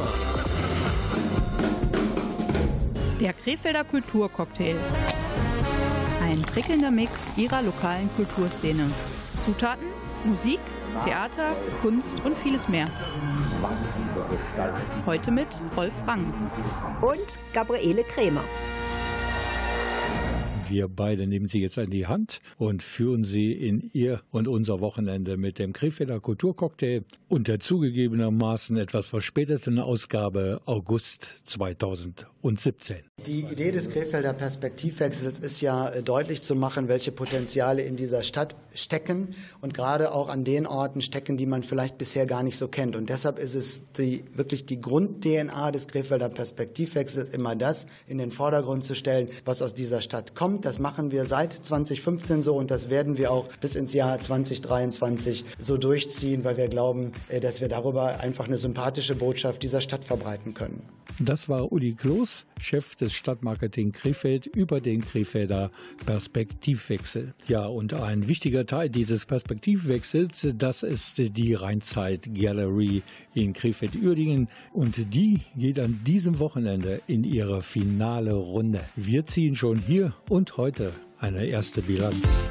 Kultur. Der Krefelder Kulturcocktail. Ein prickelnder Mix ihrer lokalen Kulturszene. Zutaten, Musik, Theater, Kunst und vieles mehr. Heute mit Rolf Rang. Und Gabriele Krämer. Wir beide nehmen Sie jetzt an die Hand und führen Sie in Ihr und unser Wochenende mit dem Krefelder Kulturcocktail und der zugegebenermaßen etwas verspäteten Ausgabe August 2017. Die Idee des Krefelder Perspektivwechsels ist ja äh, deutlich zu machen, welche Potenziale in dieser Stadt stecken und gerade auch an den Orten stecken, die man vielleicht bisher gar nicht so kennt. Und deshalb ist es die, wirklich die Grund-DNA des Krefelder Perspektivwechsels, immer das in den Vordergrund zu stellen, was aus dieser Stadt kommt. Das machen wir seit 2015 so und das werden wir auch bis ins Jahr 2023 so durchziehen, weil wir glauben, äh, dass wir darüber einfach eine sympathische Botschaft dieser Stadt verbreiten können. Das war Uli Kloß, Chef des Stadtmarketing Krefeld, über den Krefelder Perspektivwechsel. Ja, und ein wichtiger Teil dieses Perspektivwechsels, das ist die Rheinzeit Gallery in Krefeld-Uerdingen. Und die geht an diesem Wochenende in ihre finale Runde. Wir ziehen schon hier und heute eine erste Bilanz.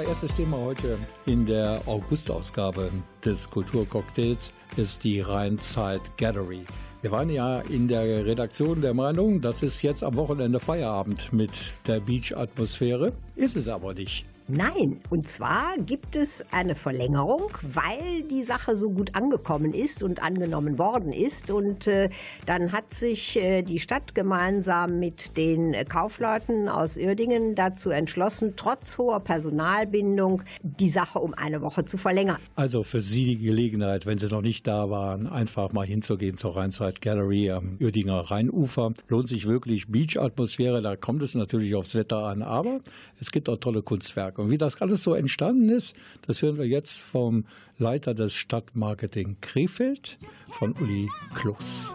Ja, erstes Thema heute in der Augustausgabe des Kulturcocktails ist die Rheinzeit Gallery. Wir waren ja in der Redaktion der Meinung, das ist jetzt am Wochenende Feierabend mit der Beach-Atmosphäre. Ist es aber nicht. Nein, und zwar gibt es eine Verlängerung, weil die Sache so gut angekommen ist und angenommen worden ist. Und äh, dann hat sich äh, die Stadt gemeinsam mit den Kaufleuten aus Uerdingen dazu entschlossen, trotz hoher Personalbindung die Sache um eine Woche zu verlängern. Also für Sie die Gelegenheit, wenn Sie noch nicht da waren, einfach mal hinzugehen zur Rheinside Gallery am Uerdinger Rheinufer. Lohnt sich wirklich Beach-Atmosphäre, da kommt es natürlich aufs Wetter an, aber es gibt auch tolle Kunstwerke. Und wie das alles so entstanden ist, das hören wir jetzt vom Leiter des Stadtmarketing Krefeld, von Uli Kloß.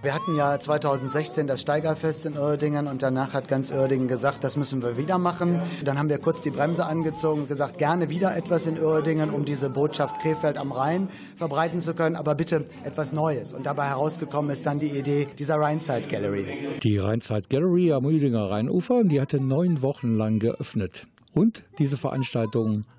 Wir hatten ja 2016 das Steigerfest in Uerdingen und danach hat ganz Uerdingen gesagt, das müssen wir wieder machen. Dann haben wir kurz die Bremse angezogen und gesagt, gerne wieder etwas in Uerdingen, um diese Botschaft Krefeld am Rhein verbreiten zu können, aber bitte etwas Neues. Und dabei herausgekommen ist dann die Idee dieser Rhineside Gallery. Die Rhineside Gallery am Uerdinger Rheinufer, die hatte neun Wochen lang geöffnet. Und diese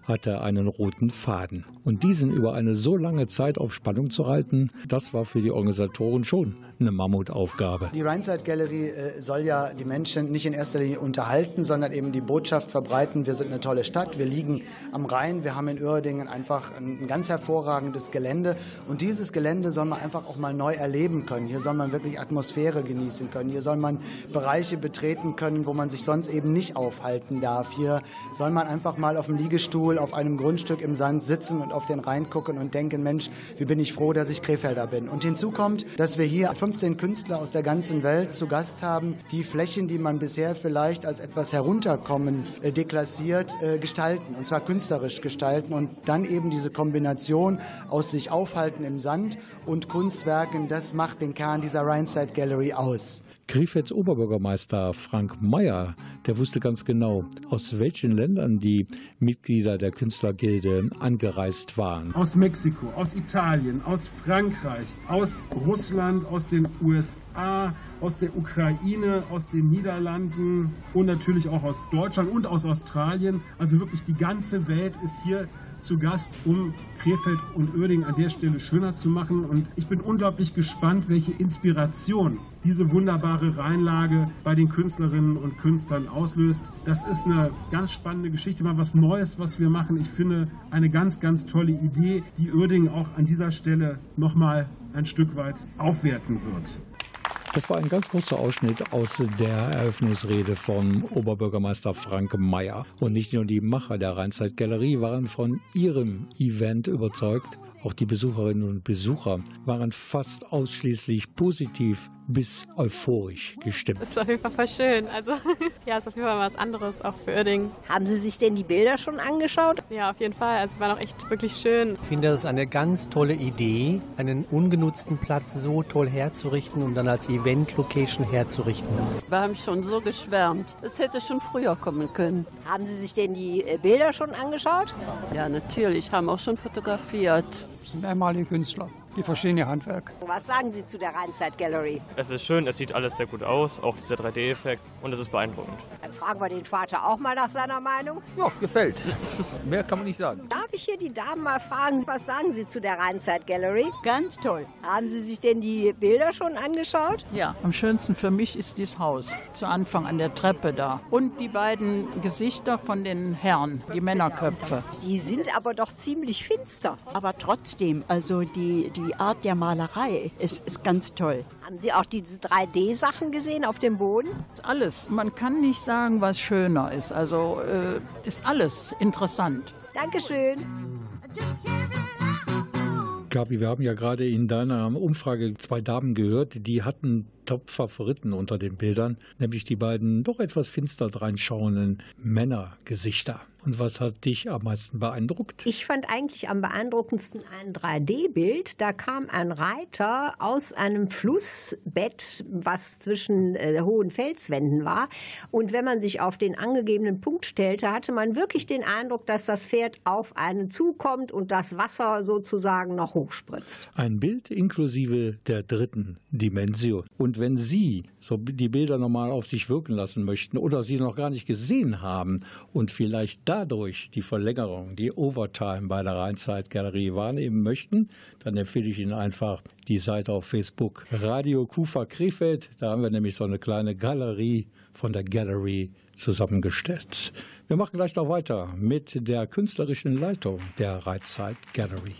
Veranstaltung hatte einen roten Faden. Und diesen über eine so lange Zeit auf Spannung zu halten, das war für die Organisatoren schon eine Mammutaufgabe. Die Rhineside Gallery äh, soll ja die Menschen nicht in erster Linie unterhalten, sondern eben die Botschaft verbreiten, wir sind eine tolle Stadt, wir liegen am Rhein, wir haben in Uerdingen einfach ein ganz hervorragendes Gelände und dieses Gelände soll man einfach auch mal neu erleben können. Hier soll man wirklich Atmosphäre genießen können, hier soll man Bereiche betreten können, wo man sich sonst eben nicht aufhalten darf. Hier soll man einfach mal auf dem Liegestuhl auf einem Grundstück im Sand sitzen und auf den Rhein gucken und denken, Mensch, wie bin ich froh, dass ich Krefelder bin. Und hinzu kommt, dass wir hier 15 Künstler aus der ganzen Welt zu Gast haben, die Flächen, die man bisher vielleicht als etwas herunterkommen äh, deklassiert, äh, gestalten. Und zwar künstlerisch gestalten und dann eben diese Kombination aus sich aufhalten im Sand und Kunstwerken, das macht den Kern dieser Rhineside Gallery aus. Krefelds Oberbürgermeister Frank Mayer, der wusste ganz genau, aus welchen Ländern die Mitglieder der Künstlergilde angereist waren. Aus Mexiko, aus Italien, aus Frankreich, aus Russland, aus den USA, aus der Ukraine, aus den Niederlanden und natürlich auch aus Deutschland und aus Australien. Also wirklich die ganze Welt ist hier zu Gast, um Krefeld und Uerdingen an der Stelle schöner zu machen. Und ich bin unglaublich gespannt, welche Inspiration diese wunderbare Rheinlage bei den Künstlerinnen und Künstlern auslöst. Das ist eine ganz spannende Geschichte, mal was Neues, was wir machen. Ich finde eine ganz, ganz tolle Idee, die Uerdingen auch an dieser Stelle nochmal ein Stück weit aufwerten wird. Das war ein ganz großer Ausschnitt aus der Eröffnungsrede von Oberbürgermeister Frank Mayer. Und nicht nur die Macher der Rheinzeit Galerie waren von ihrem Event überzeugt, auch die Besucherinnen und Besucher waren fast ausschließlich positiv bis euphorisch gestimmt. Das ist auf jeden Fall voll schön. Also ja, ist auf jeden Fall was anderes, auch für Uerdingen. Haben Sie sich denn die Bilder schon angeschaut? Ja, auf jeden Fall. Also es war noch echt wirklich schön. Ich finde das eine ganz tolle Idee, einen ungenutzten Platz so toll herzurichten und dann als Event-Location herzurichten. Wir haben schon so geschwärmt. Es hätte schon früher kommen können. Haben Sie sich denn die äh, Bilder schon angeschaut? Ja, natürlich. Haben auch schon fotografiert. Das sind ehemalige Künstler, die verstehen ihr Handwerk. Was sagen Sie zu der Rheinzeit Gallery? Es ist schön, es sieht alles sehr gut aus, auch dieser 3D-Effekt und es ist beeindruckend. Dann fragen wir den Vater auch mal nach seiner Meinung. Ja, gefällt. Mehr kann man nicht sagen. Darf ich hier die Damen mal fragen, was sagen Sie zu der Rheinzeit Gallery? Ganz toll. Haben Sie sich denn die Bilder schon angeschaut? Ja, am schönsten für mich ist dieses Haus. Zu Anfang an der Treppe da. Und die beiden Gesichter von den Herren, die Männerköpfe. Die sind aber doch ziemlich finster. Aber trotzdem, also die, die Art der Malerei ist, ist ganz toll. Haben Sie auch diese 3D-Sachen gesehen auf dem Boden? Alles. Man kann nicht sagen, was schöner ist. Also äh, ist alles interessant. Dankeschön. Gabi, wir haben ja gerade in deiner Umfrage zwei Damen gehört, die hatten Top-Favoriten unter den Bildern, nämlich die beiden doch etwas finster dreinschauenden Männergesichter. Und was hat dich am meisten beeindruckt? Ich fand eigentlich am beeindruckendsten ein 3D-Bild. Da kam ein Reiter aus einem Flussbett, was zwischen äh, hohen Felswänden war. Und wenn man sich auf den angegebenen Punkt stellte, hatte man wirklich den Eindruck, dass das Pferd auf einen zukommt und das Wasser sozusagen noch hochspritzt. Ein Bild inklusive der dritten Dimension. Und wenn Sie so die Bilder nochmal auf sich wirken lassen möchten oder sie noch gar nicht gesehen haben und vielleicht da dadurch die Verlängerung, die Overtime bei der Rheinzeit-Galerie wahrnehmen möchten, dann empfehle ich Ihnen einfach die Seite auf Facebook Radio Kufa Krefeld. Da haben wir nämlich so eine kleine Galerie von der Gallery zusammengestellt. Wir machen gleich noch weiter mit der künstlerischen Leitung der Rheinzeit Gallery.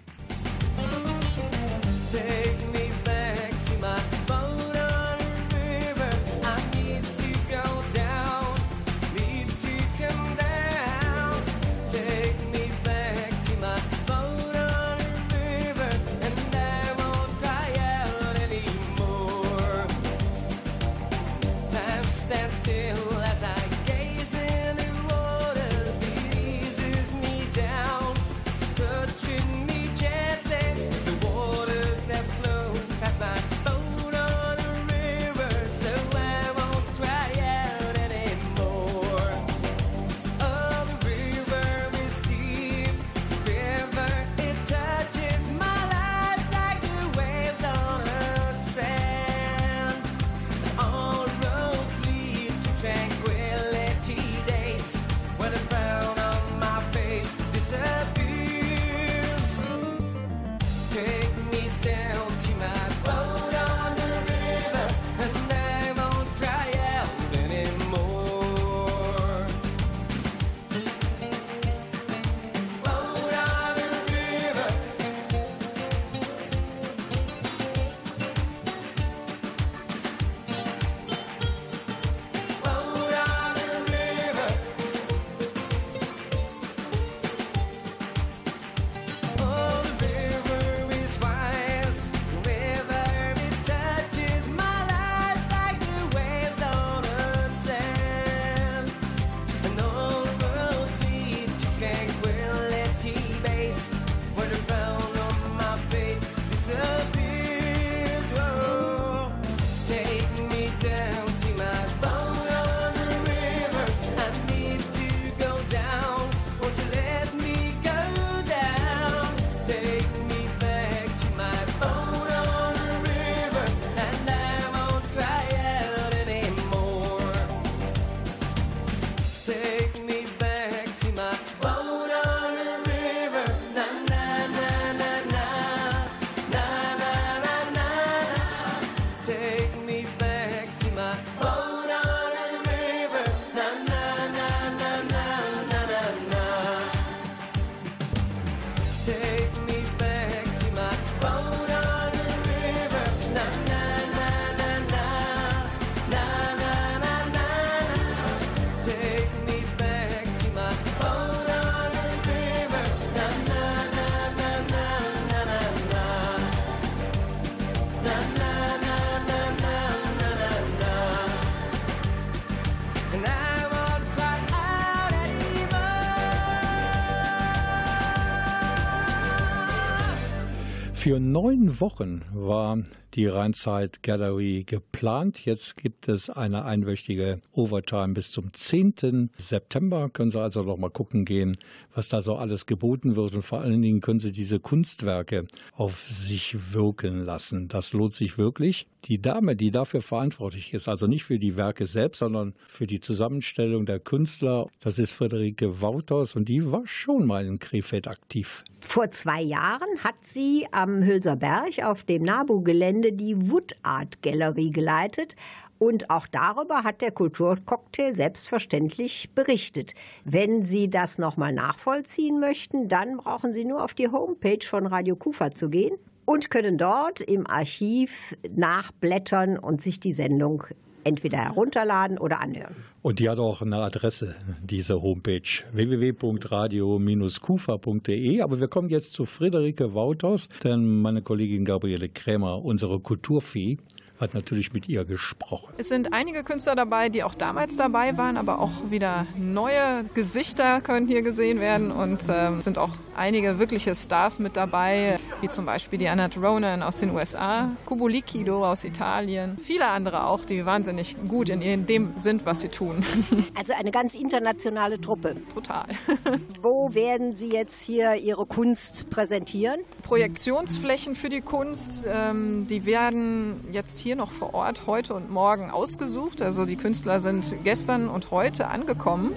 Für neun Wochen war die Rheinzeit Gallery geplant. Jetzt gibt es eine einwöchige Overtime bis zum 10. September. Können Sie also noch mal gucken gehen, was da so alles geboten wird. Und vor allen Dingen können Sie diese Kunstwerke auf sich wirken lassen. Das lohnt sich wirklich. Die Dame, die dafür verantwortlich ist, also nicht für die Werke selbst, sondern für die Zusammenstellung der Künstler, das ist Friederike Wouters und die war schon mal in Krefeld aktiv. Vor zwei Jahren hat sie am Hülser Berg auf dem NABU-Gelände die Wood Art Gallery geleitet. Und auch darüber hat der Kulturcocktail selbstverständlich berichtet. Wenn Sie das nochmal nachvollziehen möchten, dann brauchen Sie nur auf die Homepage von Radio Kufa zu gehen und können dort im Archiv nachblättern und sich die Sendung entweder herunterladen oder anhören. Und die hat auch eine Adresse, diese Homepage, www.radio-kufa.de. Aber wir kommen jetzt zu Friederike Wouters, denn meine Kollegin Gabriele Krämer, unsere Kulturvieh, hat natürlich mit ihr gesprochen. Es sind einige Künstler dabei, die auch damals dabei waren, aber auch wieder neue Gesichter können hier gesehen werden und äh, es sind auch einige wirkliche Stars mit dabei, wie zum Beispiel die Annette Ronan aus den USA, Kubo Liquido aus Italien, viele andere auch, die wahnsinnig gut in dem sind, was sie tun. Also eine ganz internationale Truppe. Total. Wo werden Sie jetzt hier Ihre Kunst präsentieren? Projektionsflächen für die Kunst, ähm, die werden jetzt hier hier noch vor Ort heute und morgen ausgesucht. Also die Künstler sind gestern und heute angekommen,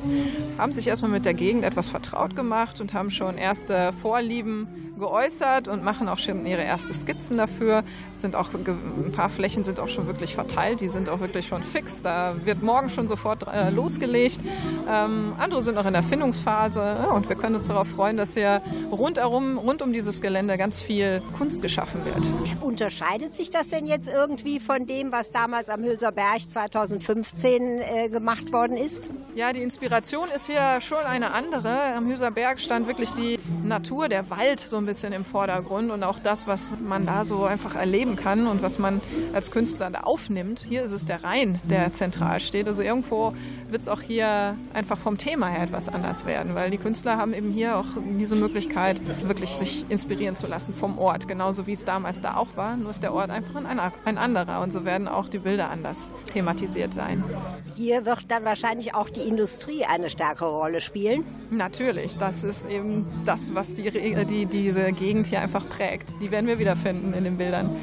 haben sich erstmal mit der Gegend etwas vertraut gemacht und haben schon erste Vorlieben geäußert und machen auch schon ihre ersten Skizzen dafür. Sind auch ein paar Flächen sind auch schon wirklich verteilt, die sind auch wirklich schon fix. Da wird morgen schon sofort äh, losgelegt. Ähm, andere sind noch in der Findungsphase und wir können uns darauf freuen, dass hier rundherum, rund um dieses Gelände ganz viel Kunst geschaffen wird. Unterscheidet sich das denn jetzt irgendwie von dem, was damals am Hülser Berg 2015 äh, gemacht worden ist? Ja, die Inspiration ist hier schon eine andere. Am Hülser Berg stand wirklich die Natur, der Wald so ein bisschen im Vordergrund und auch das, was man da so einfach erleben kann und was man als Künstler da aufnimmt. Hier ist es der Rhein, der zentral steht. Also irgendwo wird es auch hier einfach vom Thema her etwas anders werden, weil die Künstler haben eben hier auch diese Möglichkeit, wirklich sich inspirieren zu lassen vom Ort, genauso wie es damals da auch war. Nur ist der Ort einfach ein, anderer und so werden auch die Bilder anders thematisiert sein. Hier wird dann wahrscheinlich auch die Industrie eine stärkere Rolle spielen. Natürlich, das ist eben das, was die, die, diese Gegend hier einfach prägt. Die werden wir wiederfinden in den Bildern.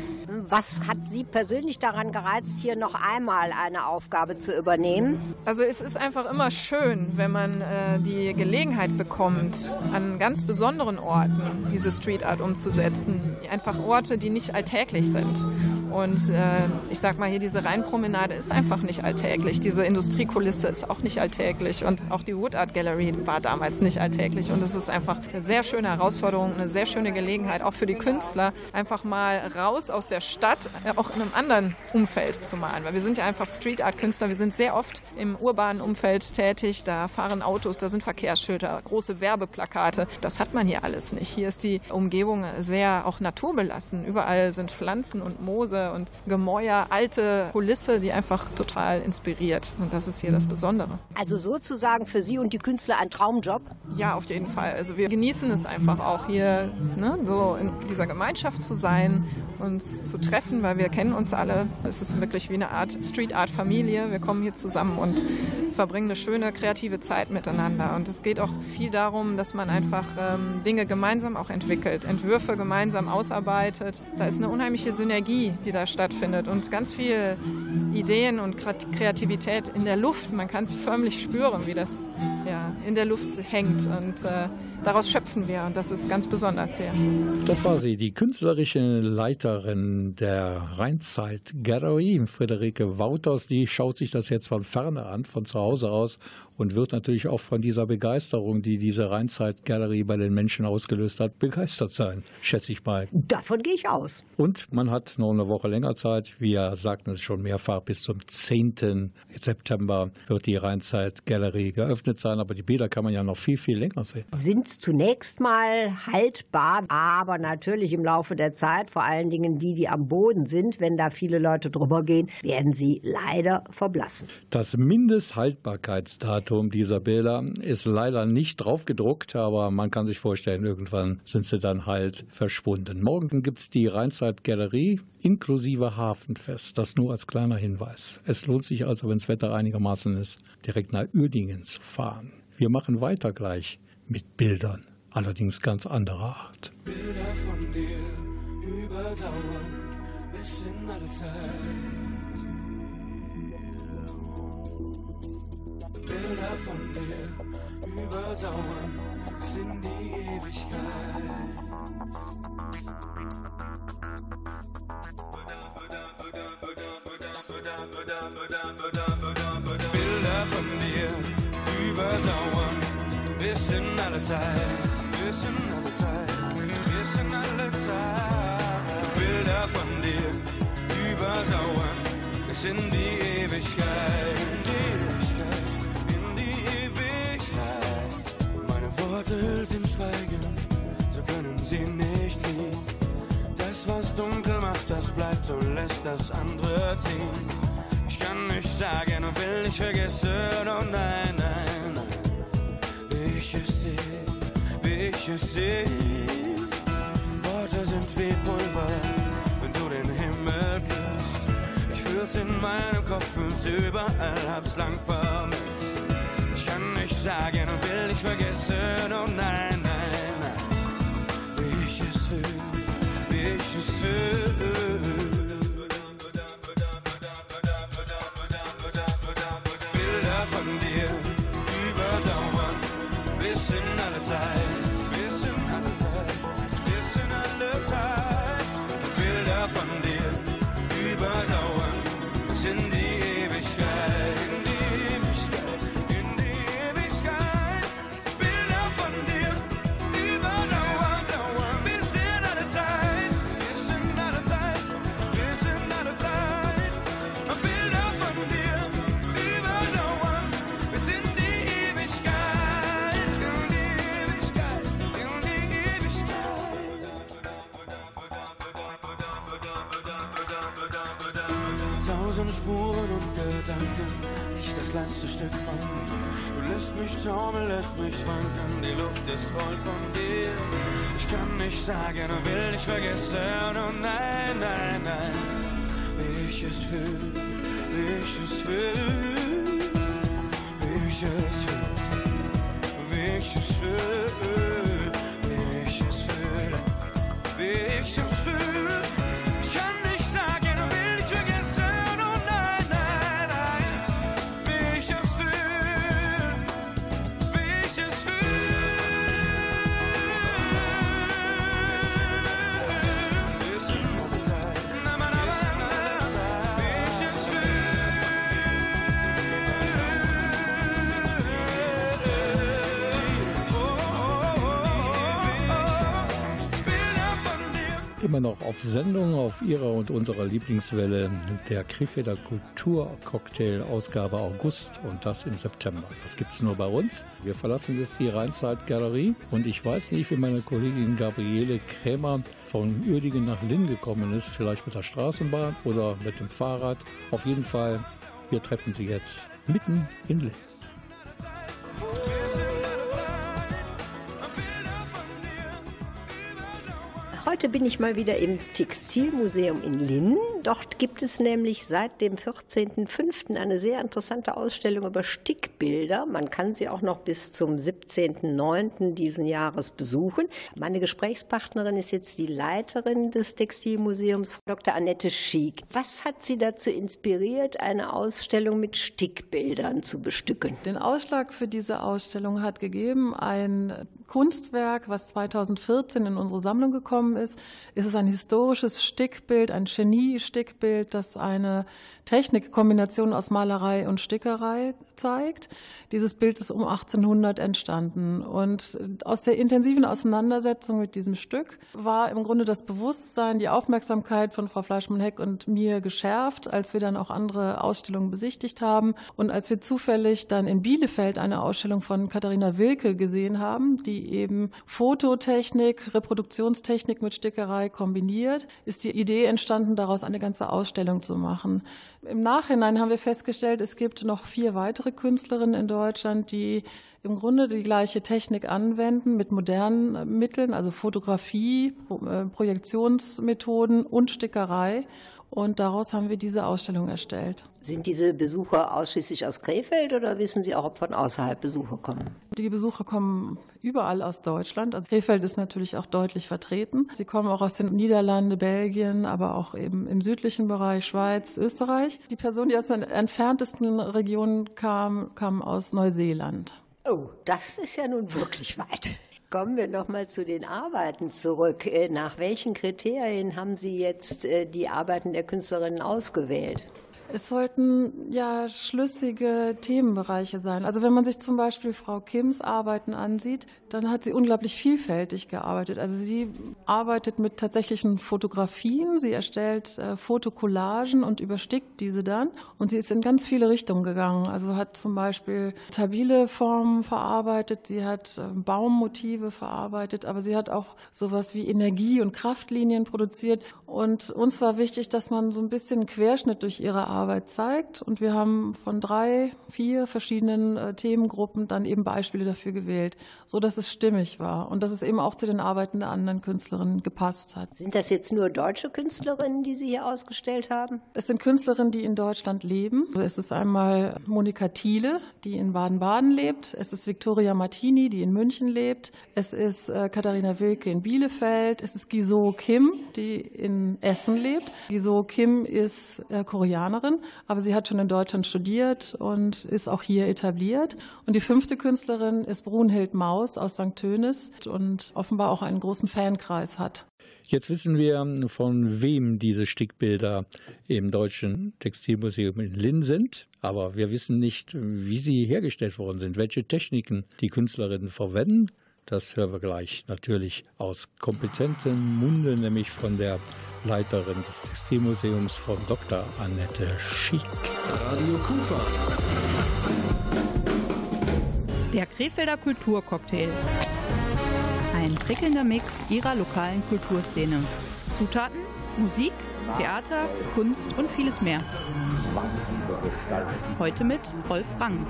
Was hat Sie persönlich daran gereizt, hier noch einmal eine Aufgabe zu übernehmen? Also es ist einfach immer schön, wenn man äh, die Gelegenheit bekommt, an ganz besonderen Orten diese Street Art umzusetzen. Einfach Orte, die nicht alltäglich sind. Und äh, ich sag mal hier, diese Rheinpromenade ist einfach nicht alltäglich. Diese Industriekulisse ist auch nicht alltäglich. Und auch die Wood Art Gallery war damals nicht alltäglich. Und es ist einfach eine sehr schöne Herausforderung, eine sehr schöne Gelegenheit, auch für die Künstler, einfach mal raus aus der Stadt Stadt äh, auch in einem anderen Umfeld zu malen. Weil wir sind ja einfach Street Art Künstler. Wir sind sehr oft im urbanen Umfeld tätig. Da fahren Autos, da sind Verkehrsschilder, große Werbeplakate. Das hat man hier alles nicht. Hier ist die Umgebung sehr auch naturbelassen. Überall sind Pflanzen und Moose und Gemäuer, alte Kulisse, die einfach total inspiriert. Und das ist hier das Besondere. Also sozusagen für Sie und die Künstler ein Traumjob? Ja, auf jeden Fall. Also wir genießen es einfach auch hier, ne, so in dieser Gemeinschaft zu sein, uns zu treffen, weil wir kennen uns alle. Es ist wirklich wie eine Art Street Art Familie. Wir kommen hier zusammen und verbringen eine schöne kreative Zeit miteinander. Und es geht auch viel darum, dass man einfach ähm, Dinge gemeinsam auch entwickelt, Entwürfe gemeinsam ausarbeitet. Da ist eine unheimliche Synergie, die da stattfindet und ganz viel Ideen und Kreativität in der Luft. Man kann es förmlich spüren, wie das ja, in der Luft hängt und äh, daraus schöpfen wir und das ist ganz besonders hier. Das war sie, die künstlerische Leiterin der Rheinzeit Gallery, Friederike Wouters. Die schaut sich das jetzt von ferne an, von zu Hause aus und wird natürlich auch von dieser Begeisterung, die diese Rheinzeit Gallery bei den Menschen ausgelöst hat, begeistert sein, schätze ich mal. Davon gehe ich aus. Und man hat noch eine Woche länger Zeit. Wir sagten es schon mehrfach, bis zum 10. September wird die Rheinzeit Gallery geöffnet sein, aber die Bilder kann man ja noch viel, viel länger sehen. Sind zunächst mal haltbar, aber natürlich im Laufe der Zeit, vor allen Dingen die, die am Boden sind, wenn da viele Leute drüber gehen, werden sie leider verblassen. Das Mindesthaltbarkeitsdatum Datum dieser Bilder ist leider nicht drauf gedruckt, aber man kann sich vorstellen, irgendwann sind sie dann halt verschwunden. Morgen gibt es die Rheinzeit Galerie inklusive Hafenfest. Das nur als kleiner Hinweis. Es lohnt sich also, wenn das Wetter einigermaßen ist, direkt nach Uerdingen zu fahren. Wir machen weiter gleich mit Bildern, allerdings ganz anderer Art. Bilder von dir überdauern bis in alle Zeit. Bilder von dir überdauern in die Ewigkeit. Bilder von dir überdauern bis in alle Zeit, bis in alle Zeit, bis in alle Zeit. Bilder von dir überdauern bis in die Ewigkeit. Verhüllt in Schweigen, so können sie nicht fliehen. Das, was dunkel macht, das bleibt und lässt das andere ziehen. Ich kann nicht sagen und will nicht vergessen, oh nein, nein, nein. Wie ich es sehe, wie ich es sehe. Worte sind wie Pulver, wenn du den Himmel küsst. Ich fühl's in meinem Kopf, fühl's überall, hab's lang vermisst ich sagen und will nicht vergessen, oh nein, nein, nein, wie ich es will, wie ich es will. Spuren und Gedanken, nicht das kleinste Stück von mir. Du lässt mich taumeln, lässt mich wanken, die Luft ist voll von dir. Ich kann nicht sagen und will nicht vergessen, und nein, nein, nein, wie ich es fühle, wie ich es fühle, wie ich es fühle, wie ich es fühle, auf Sendung auf Ihrer und unserer Lieblingswelle der Krefelder Kulturcocktail Ausgabe August und das im September. Das gibt es nur bei uns. Wir verlassen jetzt die Rheinzeit-Galerie und ich weiß nicht, wie meine Kollegin Gabriele Krämer von Uerdingen nach Linn gekommen ist. Vielleicht mit der Straßenbahn oder mit dem Fahrrad. Auf jeden Fall, wir treffen sie jetzt mitten in Linn. Heute bin ich mal wieder im Textilmuseum in Linn. Dort gibt es nämlich seit dem 14.05. eine sehr interessante Ausstellung über Stickbilder. Man kann sie auch noch bis zum 17.09. diesen Jahres besuchen. Meine Gesprächspartnerin ist jetzt die Leiterin des Textilmuseums, Dr. Annette Schiek. Was hat Sie dazu inspiriert, eine Ausstellung mit Stickbildern zu bestücken? Den Ausschlag für diese Ausstellung hat gegeben ein Kunstwerk, was 2014 in unsere Sammlung gekommen ist. Es ist ein historisches Stickbild, ein Genie-Stickbild, das eine Technikkombination aus Malerei und Stickerei zeigt. Dieses Bild ist um 1800 entstanden und aus der intensiven Auseinandersetzung mit diesem Stück war im Grunde das Bewusstsein, die Aufmerksamkeit von Frau Fleischmann-Heck und mir geschärft, als wir dann auch andere Ausstellungen besichtigt haben und als wir zufällig dann in Bielefeld eine Ausstellung von Katharina Wilke gesehen haben, die eben Fototechnik, Reproduktionstechnik mit Stickerei kombiniert, ist die Idee entstanden, daraus eine ganze Ausstellung zu machen. Im Nachhinein haben wir festgestellt, es gibt noch vier weitere Künstlerinnen in Deutschland, die im Grunde die gleiche Technik anwenden mit modernen Mitteln, also Fotografie, Projektionsmethoden und Stickerei. Und daraus haben wir diese Ausstellung erstellt. Sind diese Besucher ausschließlich aus Krefeld oder wissen Sie auch, ob von außerhalb Besucher kommen? Die Besucher kommen überall aus Deutschland. Also Krefeld ist natürlich auch deutlich vertreten. Sie kommen auch aus den Niederlanden, Belgien, aber auch eben im südlichen Bereich Schweiz, Österreich. Die Person, die aus den entferntesten Regionen kam, kam aus Neuseeland. Oh, das ist ja nun wirklich weit. Kommen wir noch mal zu den Arbeiten zurück. Äh, nach welchen Kriterien haben Sie jetzt äh, die Arbeiten der Künstlerinnen ausgewählt? Es sollten ja schlüssige Themenbereiche sein. Also wenn man sich zum Beispiel Frau Kims Arbeiten ansieht, dann hat sie unglaublich vielfältig gearbeitet. Also sie arbeitet mit tatsächlichen Fotografien, sie erstellt äh, Fotokollagen und überstickt diese dann. Und sie ist in ganz viele Richtungen gegangen. Also hat zum Beispiel stabile Formen verarbeitet, sie hat äh, Baummotive verarbeitet, aber sie hat auch sowas wie Energie- und Kraftlinien produziert. Und uns war wichtig, dass man so ein bisschen einen Querschnitt durch ihre Arbeit zeigt. Und wir haben von drei, vier verschiedenen äh, Themengruppen dann eben Beispiele dafür gewählt, so dass es stimmig war und dass es eben auch zu den Arbeiten der anderen Künstlerinnen gepasst hat. Sind das jetzt nur deutsche Künstlerinnen, die Sie hier ausgestellt haben? Es sind Künstlerinnen, die in Deutschland leben. Es ist einmal Monika Thiele, die in Baden-Baden lebt. Es ist Victoria Martini, die in München lebt. Es ist äh, Katharina Wilke in Bielefeld. Es ist Giso Kim, die in Essen lebt. Giso Kim ist äh, Koreanerin aber sie hat schon in Deutschland studiert und ist auch hier etabliert. Und die fünfte Künstlerin ist Brunhild Maus aus St. Tönis und offenbar auch einen großen Fankreis hat. Jetzt wissen wir, von wem diese Stickbilder im Deutschen Textilmuseum in Linn sind. Aber wir wissen nicht, wie sie hergestellt worden sind, welche Techniken die Künstlerinnen verwenden. Das hören wir gleich natürlich aus kompetentem Munde, nämlich von der Leiterin des Textilmuseums von Dr. Annette Schick. Radio Kufa. Der Krefelder Kulturcocktail. Ein prickelnder Mix ihrer lokalen Kulturszene. Zutaten, Musik, Theater, Kunst und vieles mehr. Heute mit Rolf Rang.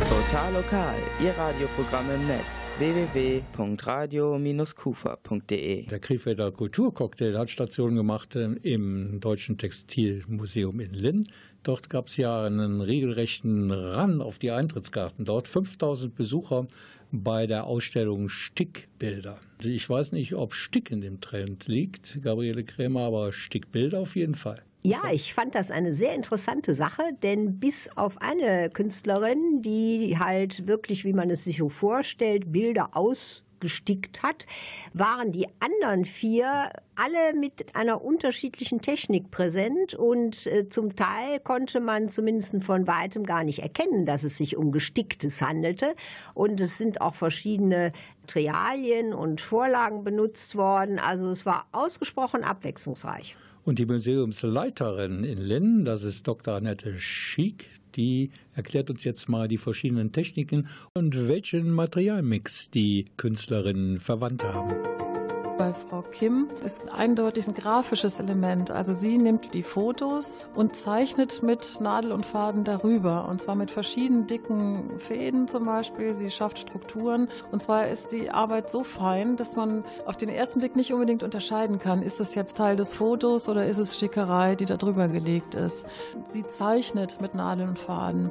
Total lokal, Ihr Radioprogramm im Netz www.radio-kufa.de. Der Krefelder Kulturcocktail hat Station gemacht äh, im Deutschen Textilmuseum in Linn. Dort gab es ja einen regelrechten Run auf die Eintrittskarten. Dort 5000 Besucher bei der Ausstellung Stickbilder. Ich weiß nicht, ob Stick in dem Trend liegt, Gabriele Krämer, aber Stickbilder auf jeden Fall. Ja, ich fand das eine sehr interessante Sache, denn bis auf eine Künstlerin, die halt wirklich, wie man es sich so vorstellt, Bilder aus gestickt hat, waren die anderen vier alle mit einer unterschiedlichen Technik präsent und äh, zum Teil konnte man zumindest von weitem gar nicht erkennen, dass es sich um Gesticktes handelte. Und es sind auch verschiedene Materialien und Vorlagen benutzt worden. Also es war ausgesprochen abwechslungsreich. Und die Museumsleiterin in Linn, das ist Dr. Annette Schick, die erklärt uns jetzt mal die verschiedenen Techniken und welchen Materialmix die Künstlerinnen verwandt haben. Bei Frau Kim ist eindeutig ein grafisches Element. Also sie nimmt die Fotos und zeichnet mit Nadel und Faden darüber. Und zwar mit verschiedenen dicken Fäden zum Beispiel. Sie schafft Strukturen. Und zwar ist die Arbeit so fein, dass man auf den ersten Blick nicht unbedingt unterscheiden kann, ist es jetzt Teil des Fotos oder ist es Stickerei, die da drüber gelegt ist. Sie zeichnet mit Nadel und Faden.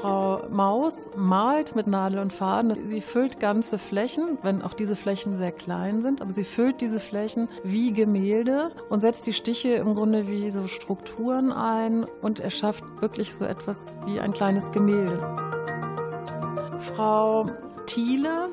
Frau Maus malt mit Nadel und Faden. Sie füllt ganze Flächen, wenn auch diese Flächen sehr klein sind, aber sie füllt diese Flächen wie Gemälde und setzt die Stiche im Grunde wie so Strukturen ein und erschafft wirklich so etwas wie ein kleines Gemälde. Frau Thiele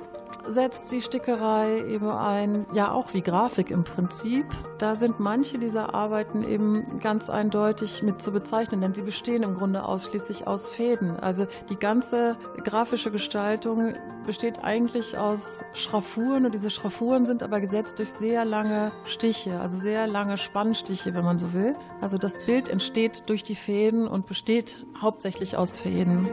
setzt die Stickerei eben ein, ja auch wie Grafik im Prinzip. Da sind manche dieser Arbeiten eben ganz eindeutig mit zu bezeichnen, denn sie bestehen im Grunde ausschließlich aus Fäden. Also die ganze grafische Gestaltung besteht eigentlich aus Schraffuren und diese Schraffuren sind aber gesetzt durch sehr lange Stiche, also sehr lange Spannstiche, wenn man so will. Also das Bild entsteht durch die Fäden und besteht hauptsächlich aus Fäden.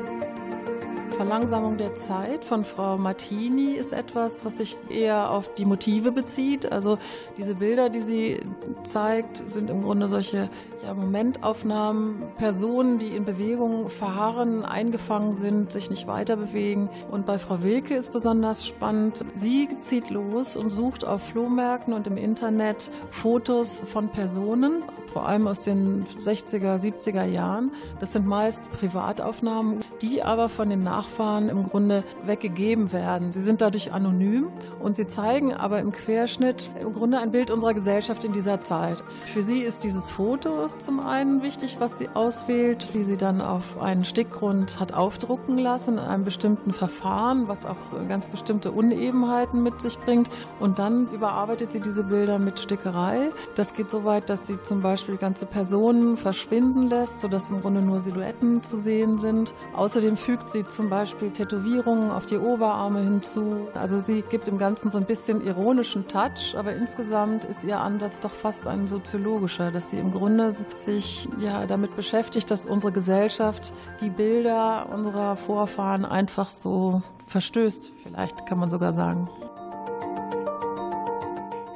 Verlangsamung der Zeit von Frau Martini ist etwas, was sich eher auf die Motive bezieht. Also diese Bilder, die sie zeigt, sind im Grunde solche ja, Momentaufnahmen, Personen, die in Bewegung verharren, eingefangen sind, sich nicht weiter bewegen. Und bei Frau Wilke ist besonders spannend, sie zieht los und sucht auf Flohmärkten und im Internet Fotos von Personen, vor allem aus den 60er, 70er Jahren. Das sind meist Privataufnahmen, die aber von den Nachfolgern Nachfahren im Grunde weggegeben werden. Sie sind dadurch anonym und sie zeigen aber im Querschnitt im Grunde ein Bild unserer Gesellschaft in dieser Zeit. Für sie ist dieses Foto zum einen wichtig, was sie auswählt, die sie dann auf einen Stickgrund hat aufdrucken lassen, in einem bestimmten Verfahren, was auch ganz bestimmte Unebenheiten mit sich bringt. Und dann überarbeitet sie diese Bilder mit Stickerei. Das geht so weit, dass sie zum Beispiel ganze Personen verschwinden lässt, sodass im Grunde nur Silhouetten zu sehen sind. Außerdem fügt sie zum Beispiel Beispiel Tätowierungen auf die Oberarme hinzu. Also sie gibt im Ganzen so ein bisschen ironischen Touch, aber insgesamt ist ihr Ansatz doch fast ein soziologischer, dass sie im Grunde sich ja damit beschäftigt, dass unsere Gesellschaft die Bilder unserer Vorfahren einfach so verstößt, vielleicht kann man sogar sagen.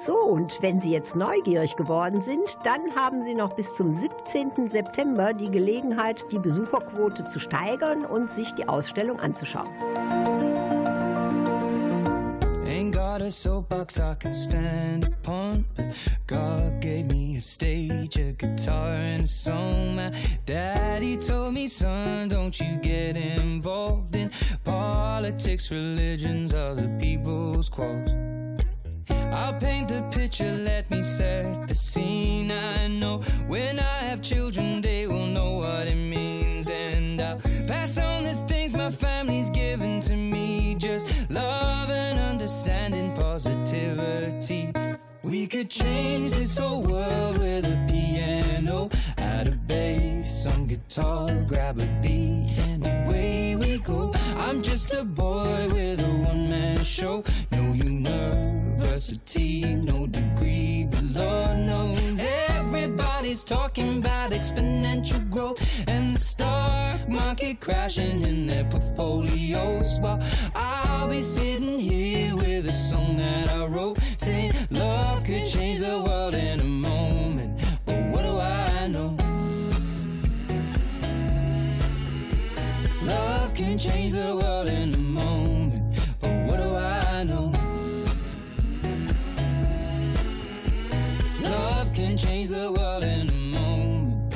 So, und wenn Sie jetzt neugierig geworden sind, dann haben Sie noch bis zum 17. September die Gelegenheit, die Besucherquote zu steigern und sich die Ausstellung anzuschauen. Ain't got a soapbox I can stand upon. God gave me a stage, a guitar, and a song. My daddy told me, son, don't you get involved in politics, religions, other people's quarrels. I'll paint the picture, let me set the scene. I know when I have children, they will know what it means. And I'll pass on the things my family's given to me just love and understanding, positivity. We could change this whole world with a piano, add a bass, some guitar, grab a beat, and away we go. I'm just a boy with a one man show. No university, no degree, but Lord knows everybody's talking about exponential growth and the stock market crashing in their portfolios. While I'll be sitting here with a song that I wrote, saying love could change the world in a moment. But what do I know? Love can change the world in change the world in a moment.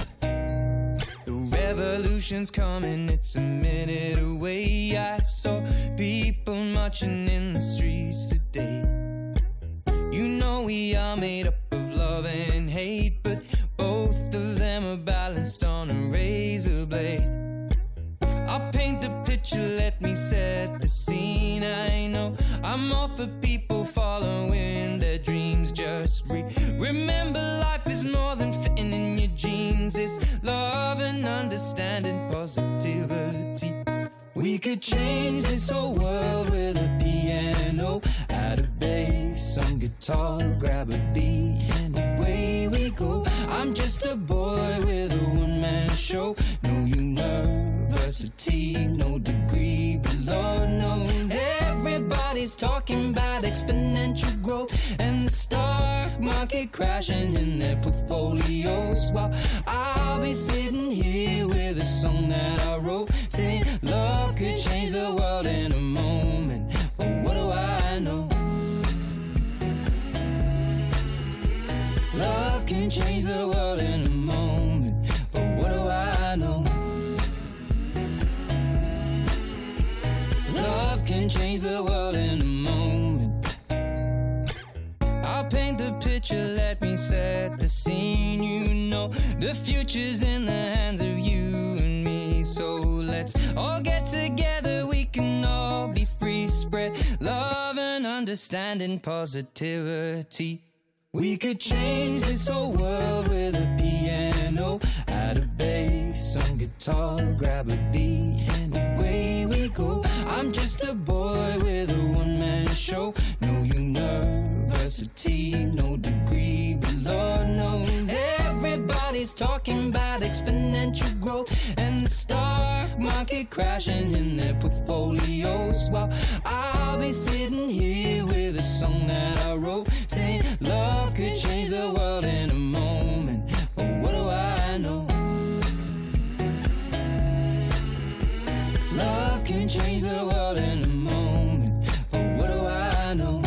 The revolution's coming, it's a minute away. I saw people marching in the streets today. You know we are made up of love and hate, but both of them are balanced on a razor blade. I'll paint the picture, let me set the scene. I know I'm all for people following their dreams. Just re- remember, life is more than fitting in your jeans. It's love and understanding, positivity. We could change this whole world with a piano, add a bass, some guitar, grab a beat, and away we go. I'm just a boy with a one man show. No university, no degree, but Lord knows everybody's talking about exponential growth and the stock market crashing in their portfolios. While I'll be sitting here with a song that I wrote, saying love could change the world in a moment. But what do I know? Love can change the world in change the world in a moment. I'll paint the picture, let me set the scene. You know, the future's in the hands of you and me. So let's all get together, we can all be free. Spread love and understanding, positivity. We could change this whole world with a piano, add a bass, some guitar, grab a beat, and away go. I'm just a boy with a one man show. No university, no degree, but Lord knows everybody's talking about exponential growth and the stock market crashing in their portfolios. While I'll be sitting here with a song that I wrote, saying love could change the world in a moment. But what do I can change the world in a moment. But what do I know?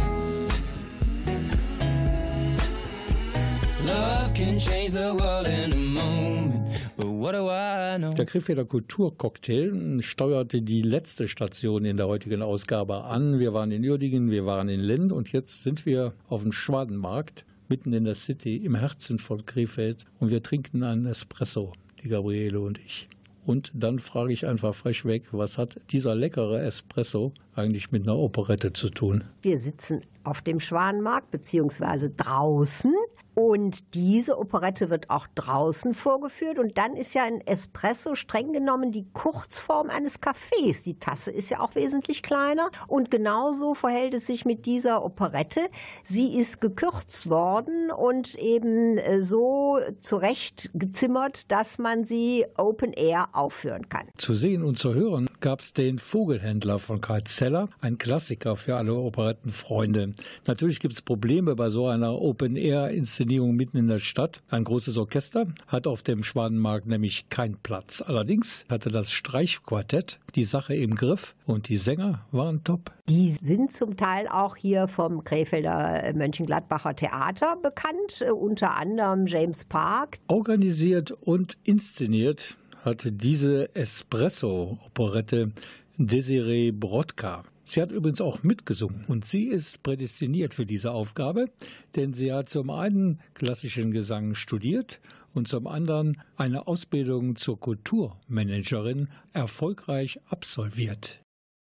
Love can change the world in a moment. What do I know? Der Krefelder Kulturcocktail steuerte die letzte Station in der heutigen Ausgabe an. Wir waren in Uerdingen, wir waren in Lind und jetzt sind wir auf dem Schwadenmarkt, mitten in der City, im Herzen von Krefeld und wir trinken einen Espresso, die Gabriele und ich. Und dann frage ich einfach frech weg, was hat dieser leckere Espresso eigentlich mit einer Operette zu tun? Wir sitzen auf dem Schwanenmarkt beziehungsweise draußen und diese Operette wird auch draußen vorgeführt. Und dann ist ja ein Espresso streng genommen die Kurzform eines Cafés. Die Tasse ist ja auch wesentlich kleiner. Und genauso verhält es sich mit dieser Operette. Sie ist gekürzt worden und eben äh, so zurecht gezimmert, dass man sie Open Air aufführen kann. Zu sehen und zu hören gab es den Vogelhändler von Karl Zeller, ein Klassiker für alle Operettenfreunde. Natürlich gibt es Probleme bei so einer Open Air Inszenierung mitten in der Stadt. Ein großes Orchester hat auf dem Schwanenmarkt nämlich keinen Platz. Allerdings hatte das Streichquartett die Sache im Griff und die Sänger waren top. Die sind zum Teil auch hier vom Krefelder Mönchengladbacher Theater bekannt, unter anderem James Park. Organisiert und inszeniert hatte diese Espresso-Operette Desiree Brodka. Sie hat übrigens auch mitgesungen und sie ist prädestiniert für diese Aufgabe, denn sie hat zum einen klassischen Gesang studiert und zum anderen eine Ausbildung zur Kulturmanagerin erfolgreich absolviert.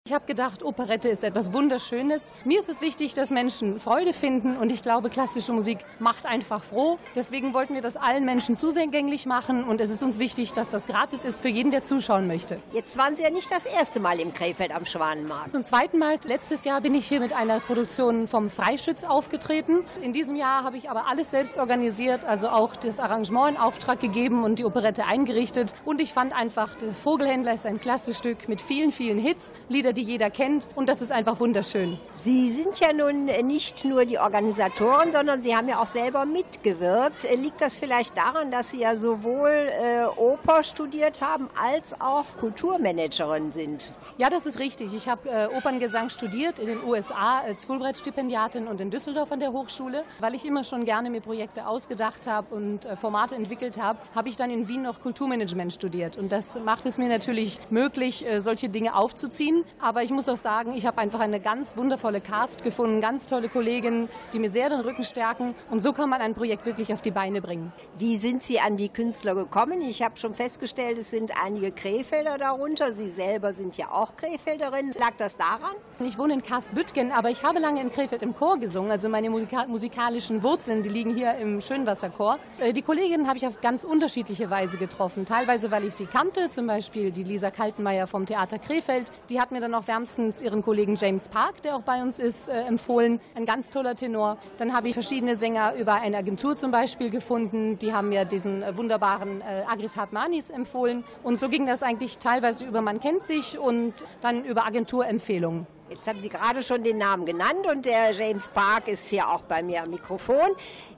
Ich habe gedacht, Operette ist etwas Wunderschönes. Mir ist es wichtig, dass Menschen Freude finden und ich glaube, klassische Musik macht einfach froh. Deswegen wollten wir das allen Menschen zugänglich machen und es ist uns wichtig, dass das gratis ist für jeden, der zuschauen möchte. Jetzt waren Sie ja nicht das erste Mal im Krefeld am Schwanenmarkt. Zum zweiten Mal, letztes Jahr bin ich hier mit einer Produktion vom Freischütz aufgetreten. In diesem Jahr habe ich aber alles selbst organisiert, also auch das Arrangement in Auftrag gegeben und die Operette eingerichtet. Und ich fand einfach, der Vogelhändler ist ein klasse Stück mit vielen, vielen Hits, Lieder, Lieder, die jeder kennt und das ist einfach wunderschön. Sie sind ja nun nicht nur die Organisatoren, sondern Sie haben ja auch selber mitgewirkt. Liegt das vielleicht daran, dass Sie ja sowohl äh, Oper studiert haben als auch Kulturmanagerin sind? Ja, das ist richtig. Ich habe äh, Operngesang studiert in den USA als Fulbright-Stipendiatin und in Düsseldorf an der Hochschule. Weil ich immer schon gerne mir Projekte ausgedacht habe und äh, Formate entwickelt habe, habe ich dann in Wien noch Kulturmanagement studiert. Und das macht es mir natürlich möglich, äh, solche Dinge aufzuziehen. Aber ich muss auch sagen, ich habe einfach eine ganz wundervolle Cast gefunden, ganz tolle Kolleginnen, die mir sehr den Rücken stärken. Und so kann man ein Projekt wirklich auf die Beine bringen. Wie sind Sie an die Künstler gekommen? Ich habe schon festgestellt, es sind einige Krefelder darunter. Sie selber sind ja auch Krefelderin. Lag das daran? Ich wohne in Karstbüttgen, aber ich habe lange in Krefeld im Chor gesungen. Also meine Musika musikalischen Wurzeln, die liegen hier im Schönwasserchor. Äh, die Kolleginnen habe ich auf ganz unterschiedliche Weise getroffen. Teilweise, weil ich sie kannte, zum Beispiel die Lisa Kaltenmeier vom Theater Krefeld. Die hat mir dann auch wärmstens ihren Kollegen James Park, der auch bei uns ist, äh, empfohlen. Ein ganz toller Tenor. Dann habe ich verschiedene Sänger über eine Agentur zum Beispiel gefunden. Die haben mir diesen äh, wunderbaren äh, Agris Hartmanis empfohlen. Und so ging das eigentlich teilweise über Man kennt sich und dann über Agenturempfehlungen. Jetzt haben Sie gerade schon den Namen genannt und der James Park ist hier auch bei mir am Mikrofon.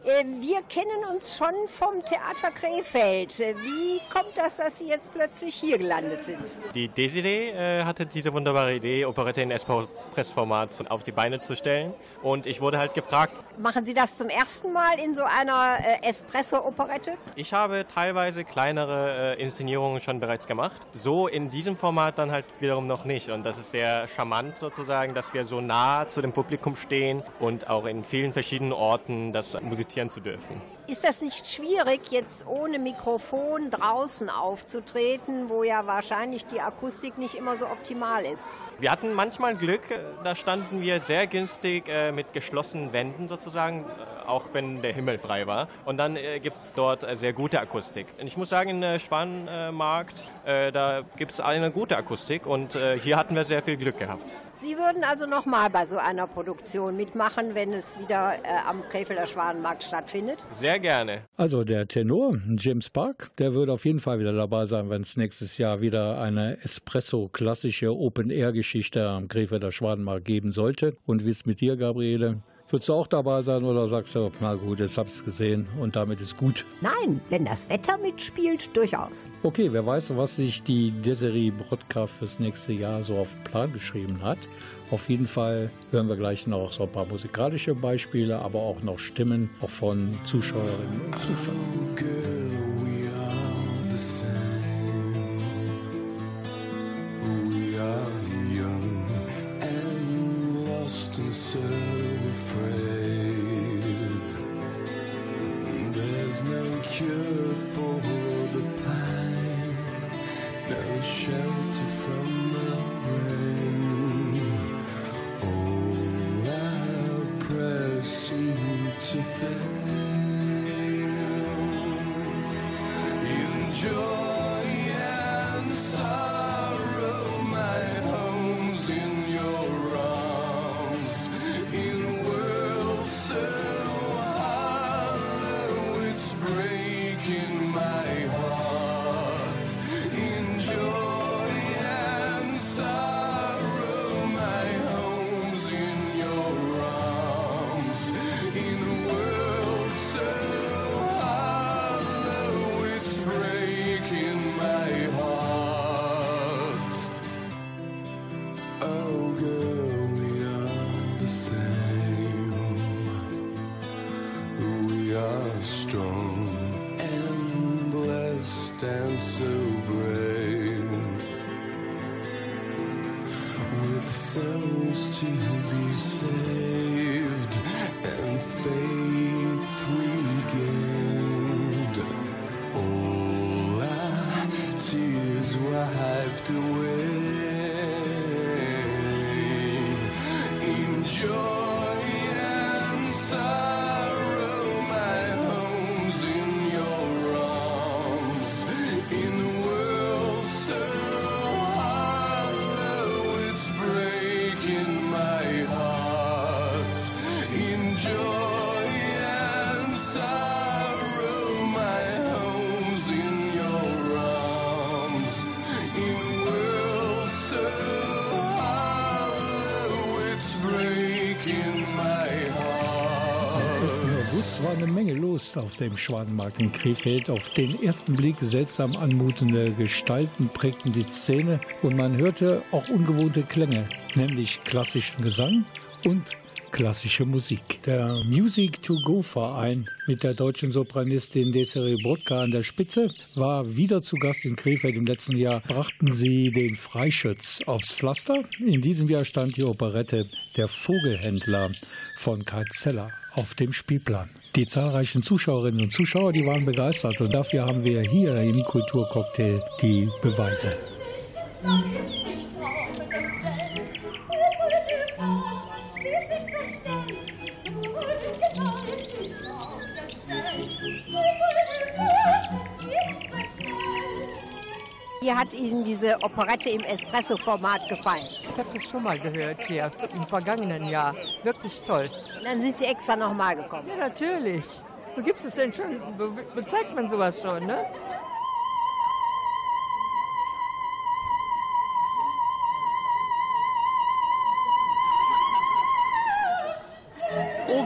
Äh, wir kennen uns schon vom Theater Krefeld. Äh, wie kommt das, dass Sie jetzt plötzlich hier gelandet sind? Die Desiree äh, hatte diese wunderbare Idee, Operette in Espress-Format auf die Beine zu stellen. Und ich wurde halt gefragt. Machen Sie das zum ersten Mal in so einer Espresso-Operette? Ich habe teilweise kleinere Inszenierungen schon bereits gemacht. So in diesem Format dann halt wiederum noch nicht. Und das ist sehr charmant sozusagen, dass wir so nah zu dem Publikum stehen und auch in vielen verschiedenen Orten das musizieren zu dürfen. Ist das nicht schwierig, jetzt ohne Mikrofon draußen aufzutreten, wo ja wahrscheinlich die Akustik nicht immer so optimal ist? Wir hatten manchmal Glück, da standen wir sehr günstig äh, mit geschlossenen Wänden sozusagen, äh, auch wenn der Himmel frei war. Und dann äh, gibt es dort äh, sehr gute Akustik. Und ich muss sagen, in äh, Schwanenmarkt, äh, da gibt es eine gute Akustik und äh, hier hatten wir sehr viel Glück gehabt. Sie würden also nochmal bei so einer Produktion mitmachen, wenn es wieder am Krefelder Schwanenmarkt stattfindet? Sehr gerne. Also der Tenor, James Park, der würde auf jeden Fall wieder dabei sein, wenn es nächstes Jahr wieder eine Espresso-klassische Open-Air-Geschichte am Krefelder Schwanenmarkt geben sollte. Und wie ist mit dir, Gabriele? Würdest du auch dabei sein oder sagst du, na gut, jetzt hab's gesehen und damit ist gut? Nein, wenn das Wetter mitspielt, durchaus. Okay, wer weiß, was sich die Desiree Brodka fürs nächste Jahr so auf den Plan geschrieben hat. Auf jeden Fall hören wir gleich noch so ein paar musikalische Beispiele, aber auch noch Stimmen auch von Zuschauerinnen und Zuschauern. Closed auf dem Schwanenmarkt in Krefeld. Auf den ersten Blick seltsam anmutende Gestalten prägten die Szene und man hörte auch ungewohnte Klänge, nämlich klassischen Gesang und klassische Musik. Der Music to Go Verein mit der deutschen Sopranistin Desiree Brodka an der Spitze war wieder zu Gast in Krefeld. Im letzten Jahr brachten sie den Freischütz aufs Pflaster. In diesem Jahr stand die Operette Der Vogelhändler von Kai Zeller auf dem Spielplan. Die zahlreichen Zuschauerinnen und Zuschauer, die waren begeistert und dafür haben wir hier im Kulturcocktail die Beweise. Wie hat Ihnen diese Operette im Espresso-Format gefallen? Ich habe das schon mal gehört hier im vergangenen Jahr. Wirklich toll. Und dann sind Sie extra nochmal gekommen? Ja, natürlich. Wo gibt es denn schon? Wo, wo zeigt man sowas schon, ne?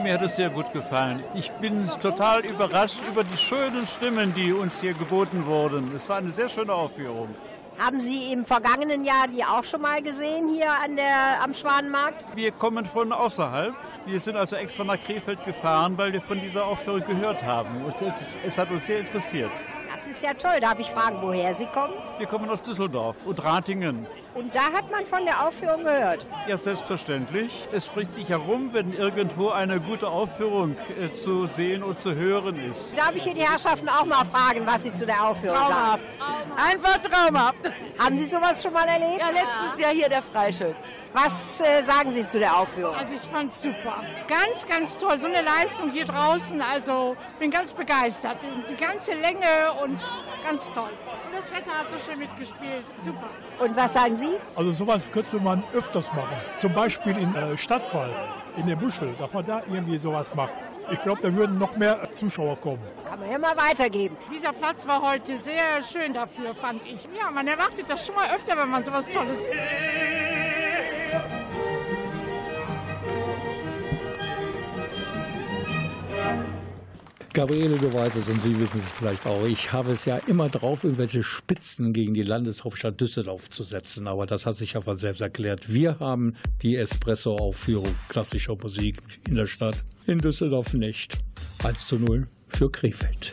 Mir hat es sehr gut gefallen. Ich bin total überrascht über die schönen Stimmen, die uns hier geboten wurden. Es war eine sehr schöne Aufführung. Haben Sie im vergangenen Jahr die auch schon mal gesehen hier an der, am Schwanenmarkt? Wir kommen von außerhalb. Wir sind also extra nach Krefeld gefahren, weil wir von dieser Aufführung gehört haben. Und es, es hat uns sehr interessiert. Das ist ja toll. Darf ich fragen, woher Sie kommen? Wir kommen aus Düsseldorf und Ratingen. Und da hat man von der Aufführung gehört? Ja, selbstverständlich. Es spricht sich herum, wenn irgendwo eine gute Aufführung äh, zu sehen und zu hören ist. Darf ich hier die Herrschaften auch mal fragen, was sie zu der Aufführung Traumhaft. sagen? Einfach traumhaft. Haben Sie sowas schon mal erlebt? Ja, letztes Jahr hier der Freischütz. Was äh, sagen Sie zu der Aufführung? Also ich fand's super. Ganz, ganz toll. So eine Leistung hier draußen. Also bin ganz begeistert. Die ganze Länge und ganz toll. Und das Wetter hat so schön mitgespielt. Super. Und was sagen Sie? Also sowas könnte man öfters machen. Zum Beispiel in äh, Stadtwald, in der Buschel, dass man da irgendwie sowas macht. Ich glaube, da würden noch mehr Zuschauer kommen. Kann man ja mal weitergeben. Dieser Platz war heute sehr schön dafür, fand ich. Ja, man erwartet das schon mal öfter, wenn man sowas Tolles. Gabriele, du weißt es und Sie wissen es vielleicht auch. Ich habe es ja immer drauf, irgendwelche Spitzen gegen die Landeshauptstadt Düsseldorf zu setzen. Aber das hat sich ja von selbst erklärt. Wir haben die Espresso-Aufführung klassischer Musik in der Stadt. In Düsseldorf nicht. 1 zu 0 für Krefeld.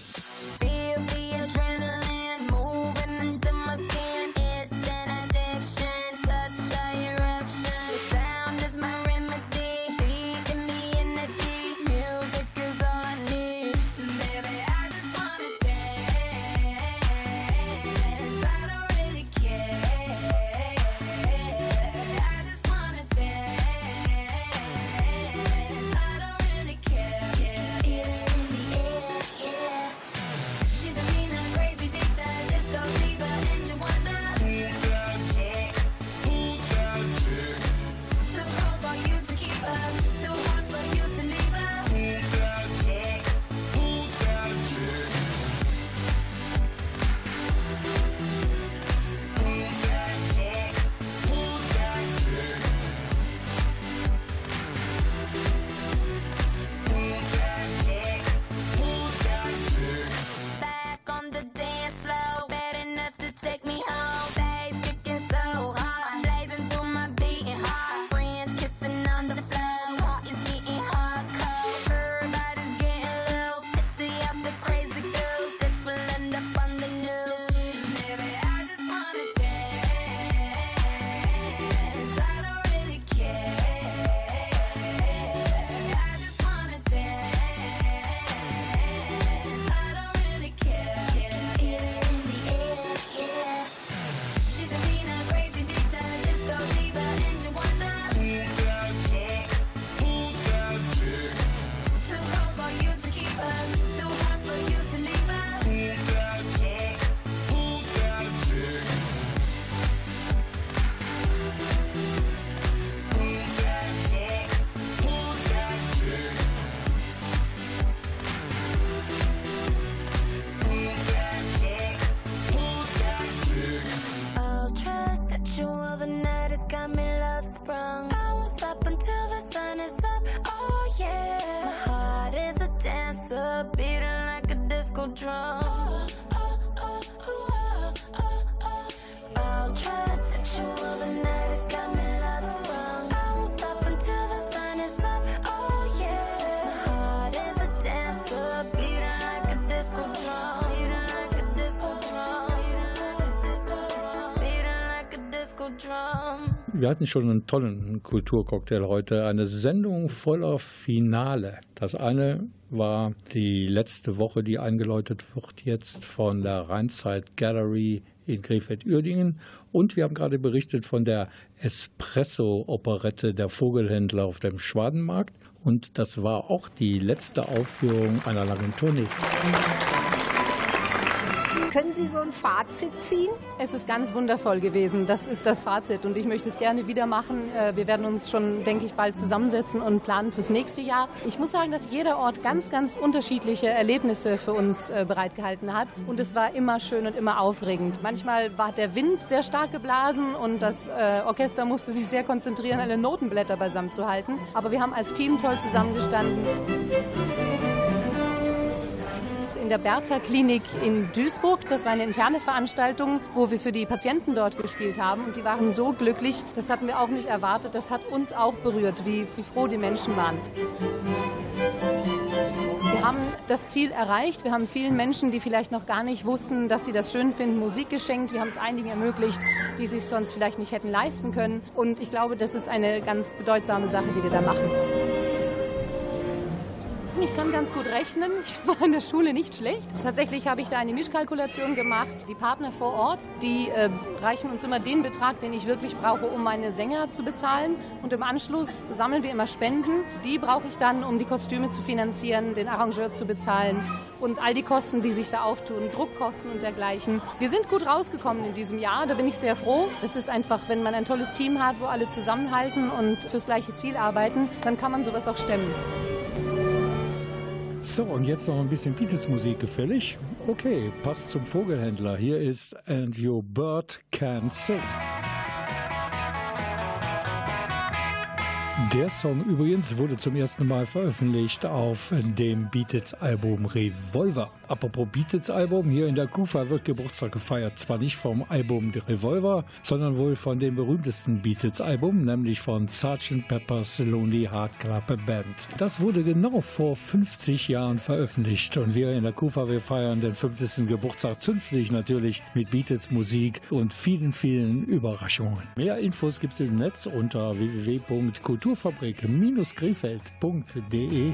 drunk Wir hatten schon einen tollen Kulturcocktail heute, eine Sendung voller Finale. Das eine war die letzte Woche, die eingeläutet wird jetzt von der Rheinzeit Gallery in Krefeld-Uerdingen. Und wir haben gerade berichtet von der Espresso-Operette der Vogelhändler auf dem Schwadenmarkt. Und das war auch die letzte Aufführung einer langen Tournee. Können Sie so ein Fazit ziehen? Es ist ganz wundervoll gewesen. Das ist das Fazit und ich möchte es gerne wieder machen. Äh, Wir werden uns schon, denke ich, bald zusammensetzen und planen fürs nächste Jahr. Ich muss sagen, dass jeder Ort ganz, ganz unterschiedliche Erlebnisse für uns äh, bereitgehalten hat und es war immer schön und immer aufregend. Manchmal war der Wind sehr stark geblasen und das äh, Orchester musste sich sehr konzentrieren, alle Notenblätter beisammen zu halten. Aber wir haben als Team toll zusammengestanden in der Bertha Klinik in Duisburg. Das war eine interne Veranstaltung, wo wir für die Patienten dort gespielt haben. Und die waren so glücklich. Das hatten wir auch nicht erwartet. Das hat uns auch berührt, wie, wie froh die Menschen waren. Wir haben das Ziel erreicht. Wir haben vielen Menschen, die vielleicht noch gar nicht wussten, dass sie das schön finden, Musik geschenkt. Wir haben es einigen ermöglicht, die sich sonst vielleicht nicht hätten leisten können. Und ich glaube, das ist eine ganz bedeutsame Sache, die wir da machen. Ich kann ganz gut rechnen. Ich war in der Schule nicht schlecht. Tatsächlich habe ich da eine Mischkalkulation gemacht. Die Partner vor Ort, die äh, reichen uns immer den Betrag, den ich wirklich brauche, um meine Sänger zu bezahlen. Und im Anschluss sammeln wir immer Spenden. Die brauche ich dann, um die Kostüme zu finanzieren, den Arrangeur zu bezahlen und all die Kosten, die sich da auftun, Druckkosten und dergleichen. Wir sind gut rausgekommen in diesem Jahr. Da bin ich sehr froh. Das ist einfach, wenn man ein tolles Team hat, wo alle zusammenhalten und fürs gleiche Ziel arbeiten, dann kann man sowas auch stemmen. So, und jetzt noch ein bisschen Beatles-Musik gefällig. Okay, passt zum Vogelhändler. Hier ist And Your Bird Can't Sing. Der Song übrigens wurde zum ersten Mal veröffentlicht auf dem Beatles-Album Revolver. Apropos Beatles-Album, hier in der Kufa wird Geburtstag gefeiert. Zwar nicht vom Album Revolver, sondern wohl von dem berühmtesten Beatles-Album, nämlich von Sgt. Pepper's Lonely Heart Club Band. Das wurde genau vor 50 Jahren veröffentlicht und wir in der Kufa, wir feiern den 50. Geburtstag zünftig natürlich mit Beatles-Musik und vielen, vielen Überraschungen. Mehr Infos gibt es im Netz unter www.kulturfabrik-krefeld.de.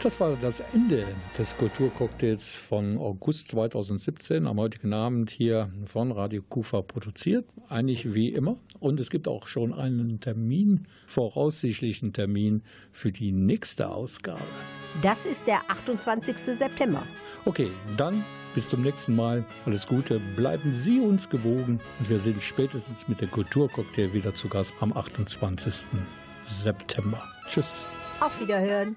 Das war das Ende des Kulturcocktails von August 2017, am heutigen Abend hier von Radio Kufa produziert, eigentlich wie immer. Und es gibt auch schon einen Termin, voraussichtlichen Termin für die nächste Ausgabe. Das ist der 28. September. Okay, dann bis zum nächsten Mal. Alles Gute, bleiben Sie uns gewogen und wir sind spätestens mit dem Kulturcocktail wieder zu Gast am 28. September. Tschüss. Auf Wiederhören.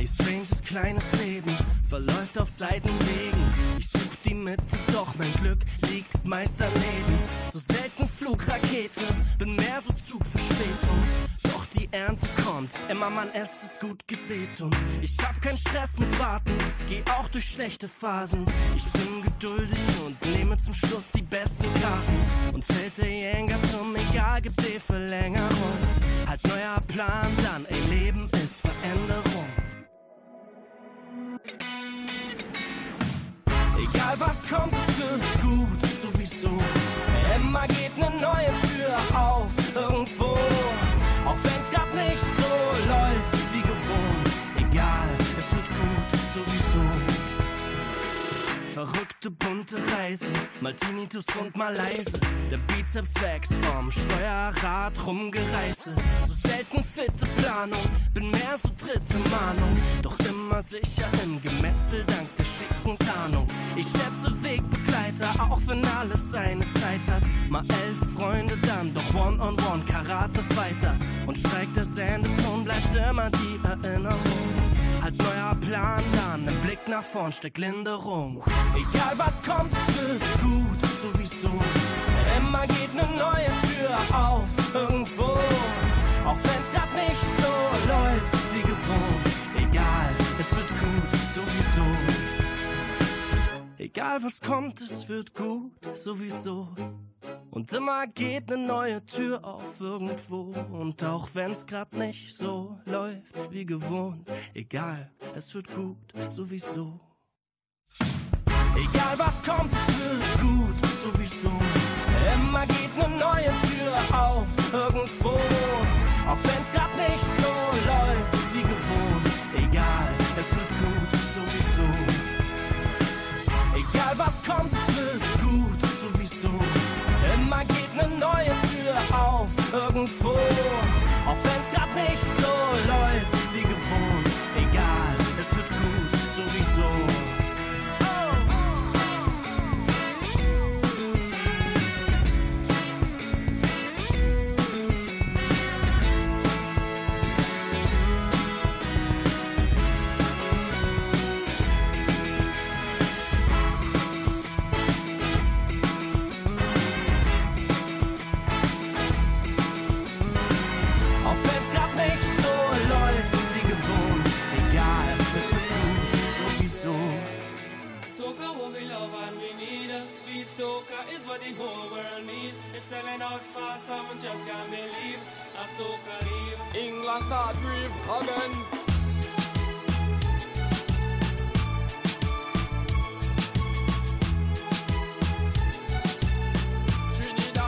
Hey, stranges kleines Leben verläuft auf Seitenwegen. Ich such die Mitte, doch mein Glück liegt meist daneben. So selten Flugrakete, bin mehr so Zugverspätung. Doch die Ernte kommt, immer Mann, es ist gut gesät und ich hab keinen Stress mit Warten, geh auch durch schlechte Phasen. Ich bin geduldig und nehme zum Schluss die besten Karten und fällt der Jenga-Turm, egal, gibt die Verlängerung. Halt neuer Plan dann, ey, Leben ist Veränderung. Egal was kommt, es wird gut, sowieso. Immer geht ne neue Tür verrückte bunte Reise. Mal Tinnitus und mal leise. Der Bizeps wächst vom Steuerrad rumgereiße. So selten fitte Planung, bin mehr so dritte Mahnung. Doch immer sicher im Gemetzel dank der schicken Tarnung. Ich schätze Wegbegleiter, auch wenn alles seine Zeit hat. Mal elf Freunde dann, doch One-on-One Karate-Fighter. Und steigt der Sendeton, bleibt immer die Erinnerung. Halt neuer Plan dann, im Blick nach vorn steckt Linderung. Egal was kommt, es wird gut, sowieso. Immer geht ne neue Tür auf, irgendwo. Auch wenn's grad nicht so läuft wie gewohnt. Egal, es wird gut, sowieso. Egal was kommt, es wird gut, sowieso. Und immer geht ne neue Tür auf irgendwo. Und auch wenn's grad nicht so läuft wie gewohnt. Egal, es wird gut, sowieso. Egal was kommt, es wird gut, sowieso. Immer geht ne neue Tür auf irgendwo. Auch wenn's grad nicht so läuft wie gewohnt. Egal, es wird gut, sowieso. Egal was kommt, es wird. Immer geht ne neue Tür auf irgendwo. Auch wenn's grad nicht so läuft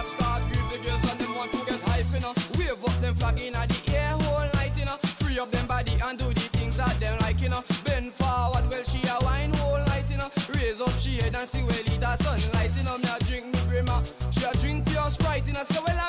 start grieve the girls and them want to get hype, you know. Wave up them flag in the air whole night, you know. Free up them body and do the things that them like, you know. Bend forward, well she a wine whole night, you know. Raise up she head and see well it a sunlight, you know. Me a drink me brimmer, she a drink pure sprite, you know. So well